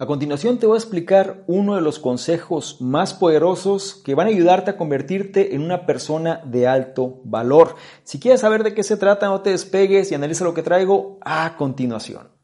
A continuación te voy a explicar uno de los consejos más poderosos que van a ayudarte a convertirte en una persona de alto valor. Si quieres saber de qué se trata, no te despegues y analiza lo que traigo a continuación.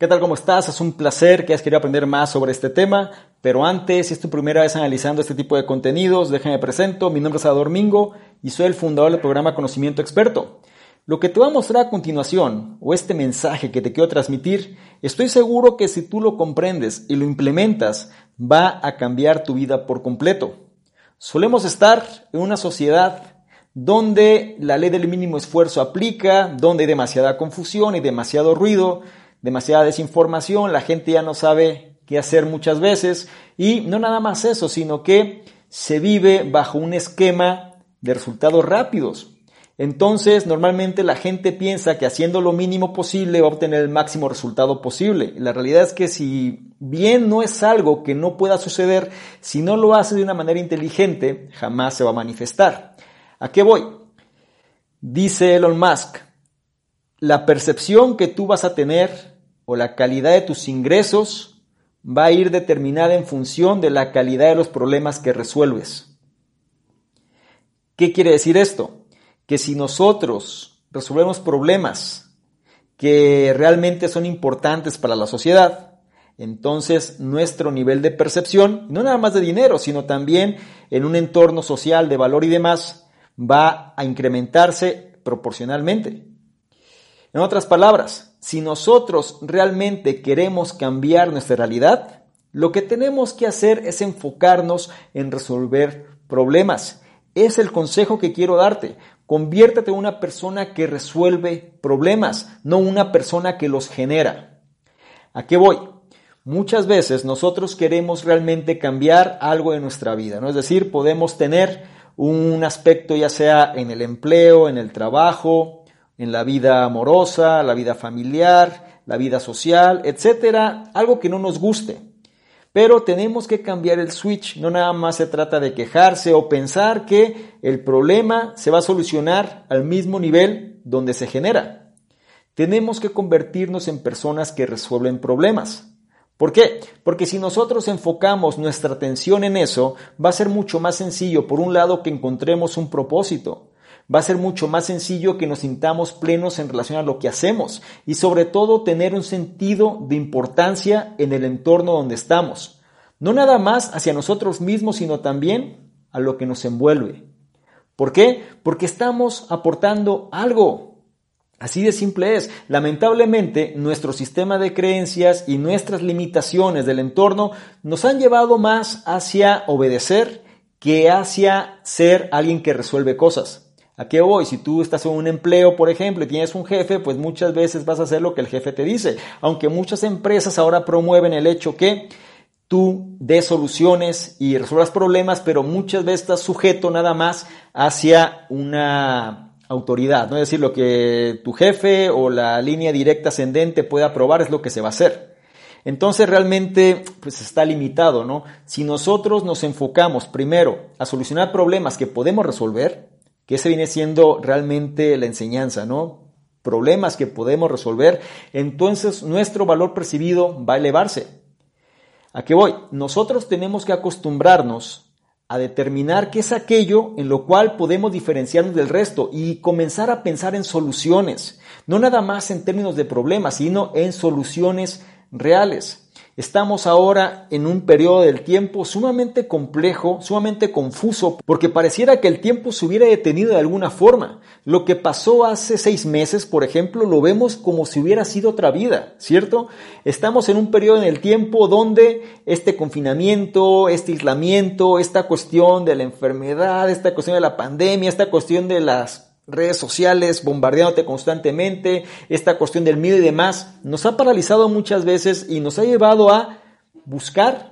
¿Qué tal? ¿Cómo estás? Es un placer que hayas querido aprender más sobre este tema, pero antes, si es tu primera vez analizando este tipo de contenidos, déjame presento, mi nombre es Ador Mingo y soy el fundador del programa Conocimiento Experto. Lo que te voy a mostrar a continuación, o este mensaje que te quiero transmitir, estoy seguro que si tú lo comprendes y lo implementas, va a cambiar tu vida por completo. Solemos estar en una sociedad donde la ley del mínimo esfuerzo aplica, donde hay demasiada confusión y demasiado ruido, demasiada desinformación, la gente ya no sabe qué hacer muchas veces y no nada más eso, sino que se vive bajo un esquema de resultados rápidos. Entonces, normalmente la gente piensa que haciendo lo mínimo posible va a obtener el máximo resultado posible. La realidad es que si bien no es algo que no pueda suceder, si no lo hace de una manera inteligente, jamás se va a manifestar. ¿A qué voy? Dice Elon Musk, la percepción que tú vas a tener o la calidad de tus ingresos va a ir determinada en función de la calidad de los problemas que resuelves. ¿Qué quiere decir esto? Que si nosotros resolvemos problemas que realmente son importantes para la sociedad, entonces nuestro nivel de percepción, no nada más de dinero, sino también en un entorno social de valor y demás, va a incrementarse proporcionalmente. En otras palabras, si nosotros realmente queremos cambiar nuestra realidad, lo que tenemos que hacer es enfocarnos en resolver problemas. Es el consejo que quiero darte. Conviértete en una persona que resuelve problemas, no una persona que los genera. ¿A qué voy? Muchas veces nosotros queremos realmente cambiar algo en nuestra vida, ¿no? Es decir, podemos tener un aspecto ya sea en el empleo, en el trabajo, en la vida amorosa, la vida familiar, la vida social, etcétera, algo que no nos guste. Pero tenemos que cambiar el switch, no nada más se trata de quejarse o pensar que el problema se va a solucionar al mismo nivel donde se genera. Tenemos que convertirnos en personas que resuelven problemas. ¿Por qué? Porque si nosotros enfocamos nuestra atención en eso, va a ser mucho más sencillo, por un lado, que encontremos un propósito, va a ser mucho más sencillo que nos sintamos plenos en relación a lo que hacemos y sobre todo tener un sentido de importancia en el entorno donde estamos. No nada más hacia nosotros mismos, sino también a lo que nos envuelve. ¿Por qué? Porque estamos aportando algo. Así de simple es. Lamentablemente, nuestro sistema de creencias y nuestras limitaciones del entorno nos han llevado más hacia obedecer que hacia ser alguien que resuelve cosas. ¿A qué voy? Si tú estás en un empleo, por ejemplo, y tienes un jefe, pues muchas veces vas a hacer lo que el jefe te dice. Aunque muchas empresas ahora promueven el hecho que tú des soluciones y resuelvas problemas, pero muchas veces estás sujeto nada más hacia una autoridad, ¿no? Es decir, lo que tu jefe o la línea directa ascendente pueda aprobar es lo que se va a hacer. Entonces realmente pues está limitado, ¿no? Si nosotros nos enfocamos primero a solucionar problemas que podemos resolver, que ese viene siendo realmente la enseñanza, ¿no? Problemas que podemos resolver, entonces nuestro valor percibido va a elevarse. ¿A qué voy? Nosotros tenemos que acostumbrarnos a determinar qué es aquello en lo cual podemos diferenciarnos del resto y comenzar a pensar en soluciones, no nada más en términos de problemas, sino en soluciones reales. Estamos ahora en un periodo del tiempo sumamente complejo, sumamente confuso, porque pareciera que el tiempo se hubiera detenido de alguna forma. Lo que pasó hace seis meses, por ejemplo, lo vemos como si hubiera sido otra vida, ¿cierto? Estamos en un periodo en el tiempo donde este confinamiento, este aislamiento, esta cuestión de la enfermedad, esta cuestión de la pandemia, esta cuestión de las redes sociales bombardeándote constantemente, esta cuestión del miedo y demás, nos ha paralizado muchas veces y nos ha llevado a buscar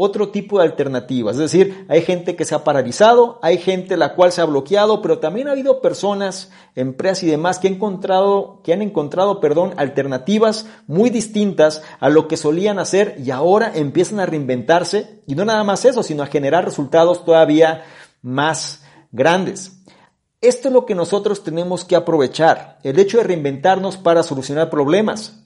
otro tipo de alternativas. Es decir, hay gente que se ha paralizado, hay gente la cual se ha bloqueado, pero también ha habido personas, empresas y demás que han encontrado, que han encontrado, perdón, alternativas muy distintas a lo que solían hacer y ahora empiezan a reinventarse y no nada más eso, sino a generar resultados todavía más grandes. Esto es lo que nosotros tenemos que aprovechar, el hecho de reinventarnos para solucionar problemas.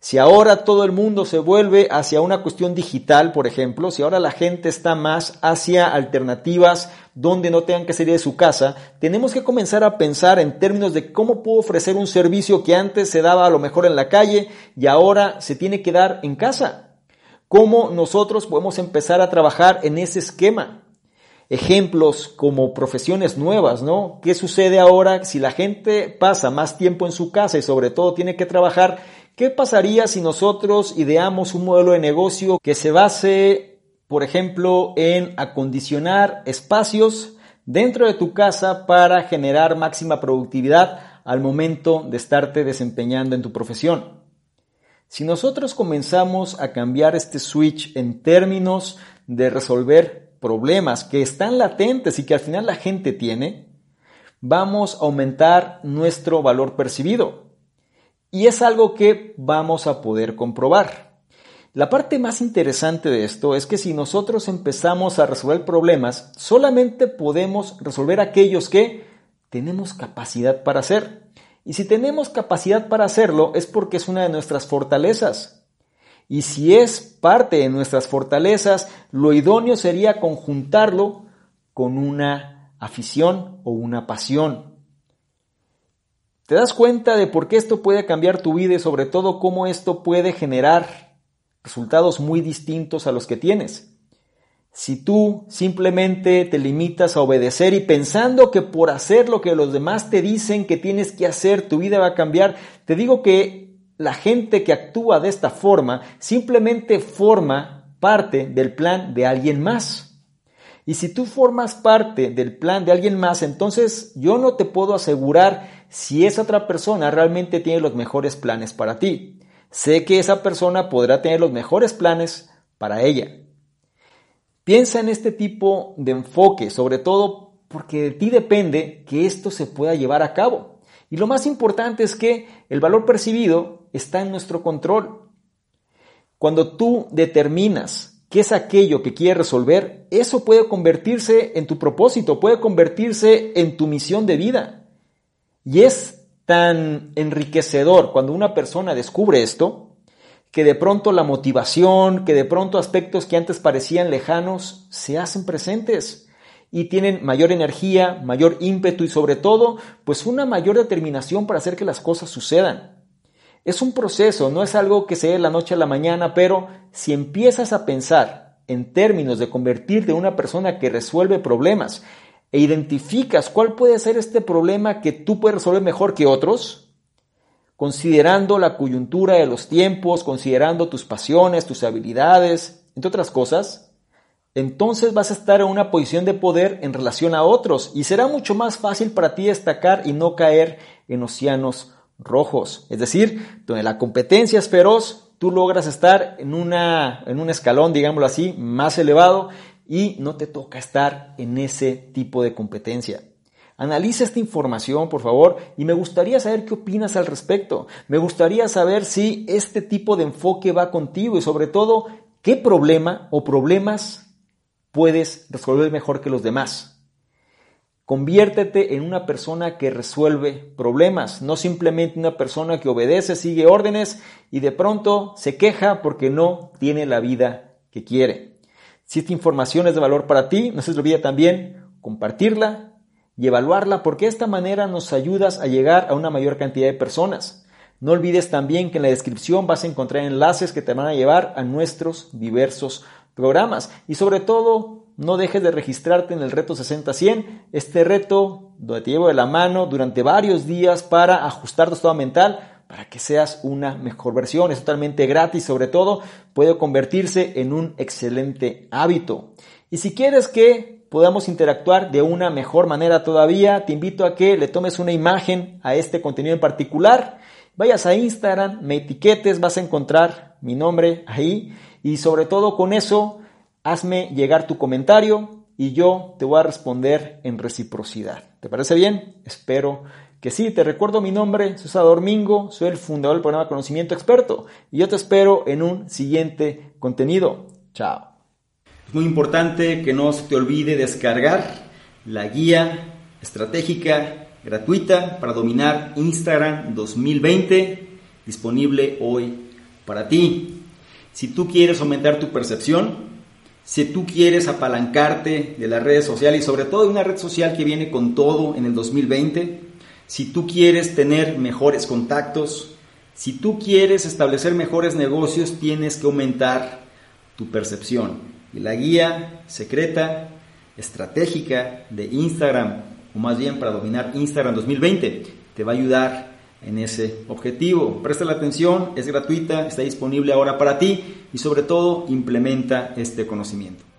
Si ahora todo el mundo se vuelve hacia una cuestión digital, por ejemplo, si ahora la gente está más hacia alternativas donde no tengan que salir de su casa, tenemos que comenzar a pensar en términos de cómo puedo ofrecer un servicio que antes se daba a lo mejor en la calle y ahora se tiene que dar en casa. ¿Cómo nosotros podemos empezar a trabajar en ese esquema? Ejemplos como profesiones nuevas, ¿no? ¿Qué sucede ahora si la gente pasa más tiempo en su casa y sobre todo tiene que trabajar ¿Qué pasaría si nosotros ideamos un modelo de negocio que se base, por ejemplo, en acondicionar espacios dentro de tu casa para generar máxima productividad al momento de estarte desempeñando en tu profesión? Si nosotros comenzamos a cambiar este switch en términos de resolver problemas que están latentes y que al final la gente tiene, vamos a aumentar nuestro valor percibido. Y es algo que vamos a poder comprobar. La parte más interesante de esto es que si nosotros empezamos a resolver problemas, solamente podemos resolver aquellos que tenemos capacidad para hacer. Y si tenemos capacidad para hacerlo es porque es una de nuestras fortalezas. Y si es parte de nuestras fortalezas, lo idóneo sería conjuntarlo con una afición o una pasión. ¿Te das cuenta de por qué esto puede cambiar tu vida y sobre todo cómo esto puede generar resultados muy distintos a los que tienes? Si tú simplemente te limitas a obedecer y pensando que por hacer lo que los demás te dicen que tienes que hacer, tu vida va a cambiar, te digo que la gente que actúa de esta forma simplemente forma parte del plan de alguien más. Y si tú formas parte del plan de alguien más, entonces yo no te puedo asegurar si esa otra persona realmente tiene los mejores planes para ti. Sé que esa persona podrá tener los mejores planes para ella. Piensa en este tipo de enfoque, sobre todo porque de ti depende que esto se pueda llevar a cabo. Y lo más importante es que el valor percibido está en nuestro control. Cuando tú determinas qué es aquello que quieres resolver, eso puede convertirse en tu propósito, puede convertirse en tu misión de vida. Y es tan enriquecedor cuando una persona descubre esto, que de pronto la motivación, que de pronto aspectos que antes parecían lejanos se hacen presentes y tienen mayor energía, mayor ímpetu y sobre todo, pues una mayor determinación para hacer que las cosas sucedan. Es un proceso, no es algo que se dé la noche a la mañana, pero si empiezas a pensar en términos de convertirte en una persona que resuelve problemas e identificas cuál puede ser este problema que tú puedes resolver mejor que otros, considerando la coyuntura de los tiempos, considerando tus pasiones, tus habilidades, entre otras cosas, entonces vas a estar en una posición de poder en relación a otros y será mucho más fácil para ti destacar y no caer en océanos rojos. Es decir, donde la competencia es feroz, tú logras estar en, una, en un escalón, digámoslo así, más elevado y no te toca estar en ese tipo de competencia. Analiza esta información, por favor, y me gustaría saber qué opinas al respecto. Me gustaría saber si este tipo de enfoque va contigo y sobre todo, qué problema o problemas puedes resolver mejor que los demás. Conviértete en una persona que resuelve problemas, no simplemente una persona que obedece, sigue órdenes y de pronto se queja porque no tiene la vida que quiere. Si esta información es de valor para ti, no se te olvide también compartirla y evaluarla porque de esta manera nos ayudas a llegar a una mayor cantidad de personas. No olvides también que en la descripción vas a encontrar enlaces que te van a llevar a nuestros diversos programas y sobre todo no dejes de registrarte en el reto 60-100, este reto donde te llevo de la mano durante varios días para ajustar tu estado mental para que seas una mejor versión. Es totalmente gratis, sobre todo puede convertirse en un excelente hábito. Y si quieres que podamos interactuar de una mejor manera todavía, te invito a que le tomes una imagen a este contenido en particular. Vayas a Instagram, me etiquetes, vas a encontrar mi nombre ahí y sobre todo con eso hazme llegar tu comentario y yo te voy a responder en reciprocidad. ¿Te parece bien? Espero que sí, te recuerdo mi nombre, soy Salvador Mingo, soy el fundador del programa Conocimiento Experto y yo te espero en un siguiente contenido. Chao. Es muy importante que no se te olvide descargar la guía estratégica gratuita para dominar Instagram 2020, disponible hoy para ti. Si tú quieres aumentar tu percepción, si tú quieres apalancarte de las redes sociales y sobre todo de una red social que viene con todo en el 2020, si tú quieres tener mejores contactos, si tú quieres establecer mejores negocios, tienes que aumentar tu percepción. Y la guía secreta, estratégica de Instagram, o más bien para dominar Instagram 2020, te va a ayudar en ese objetivo. Presta la atención, es gratuita, está disponible ahora para ti y sobre todo implementa este conocimiento.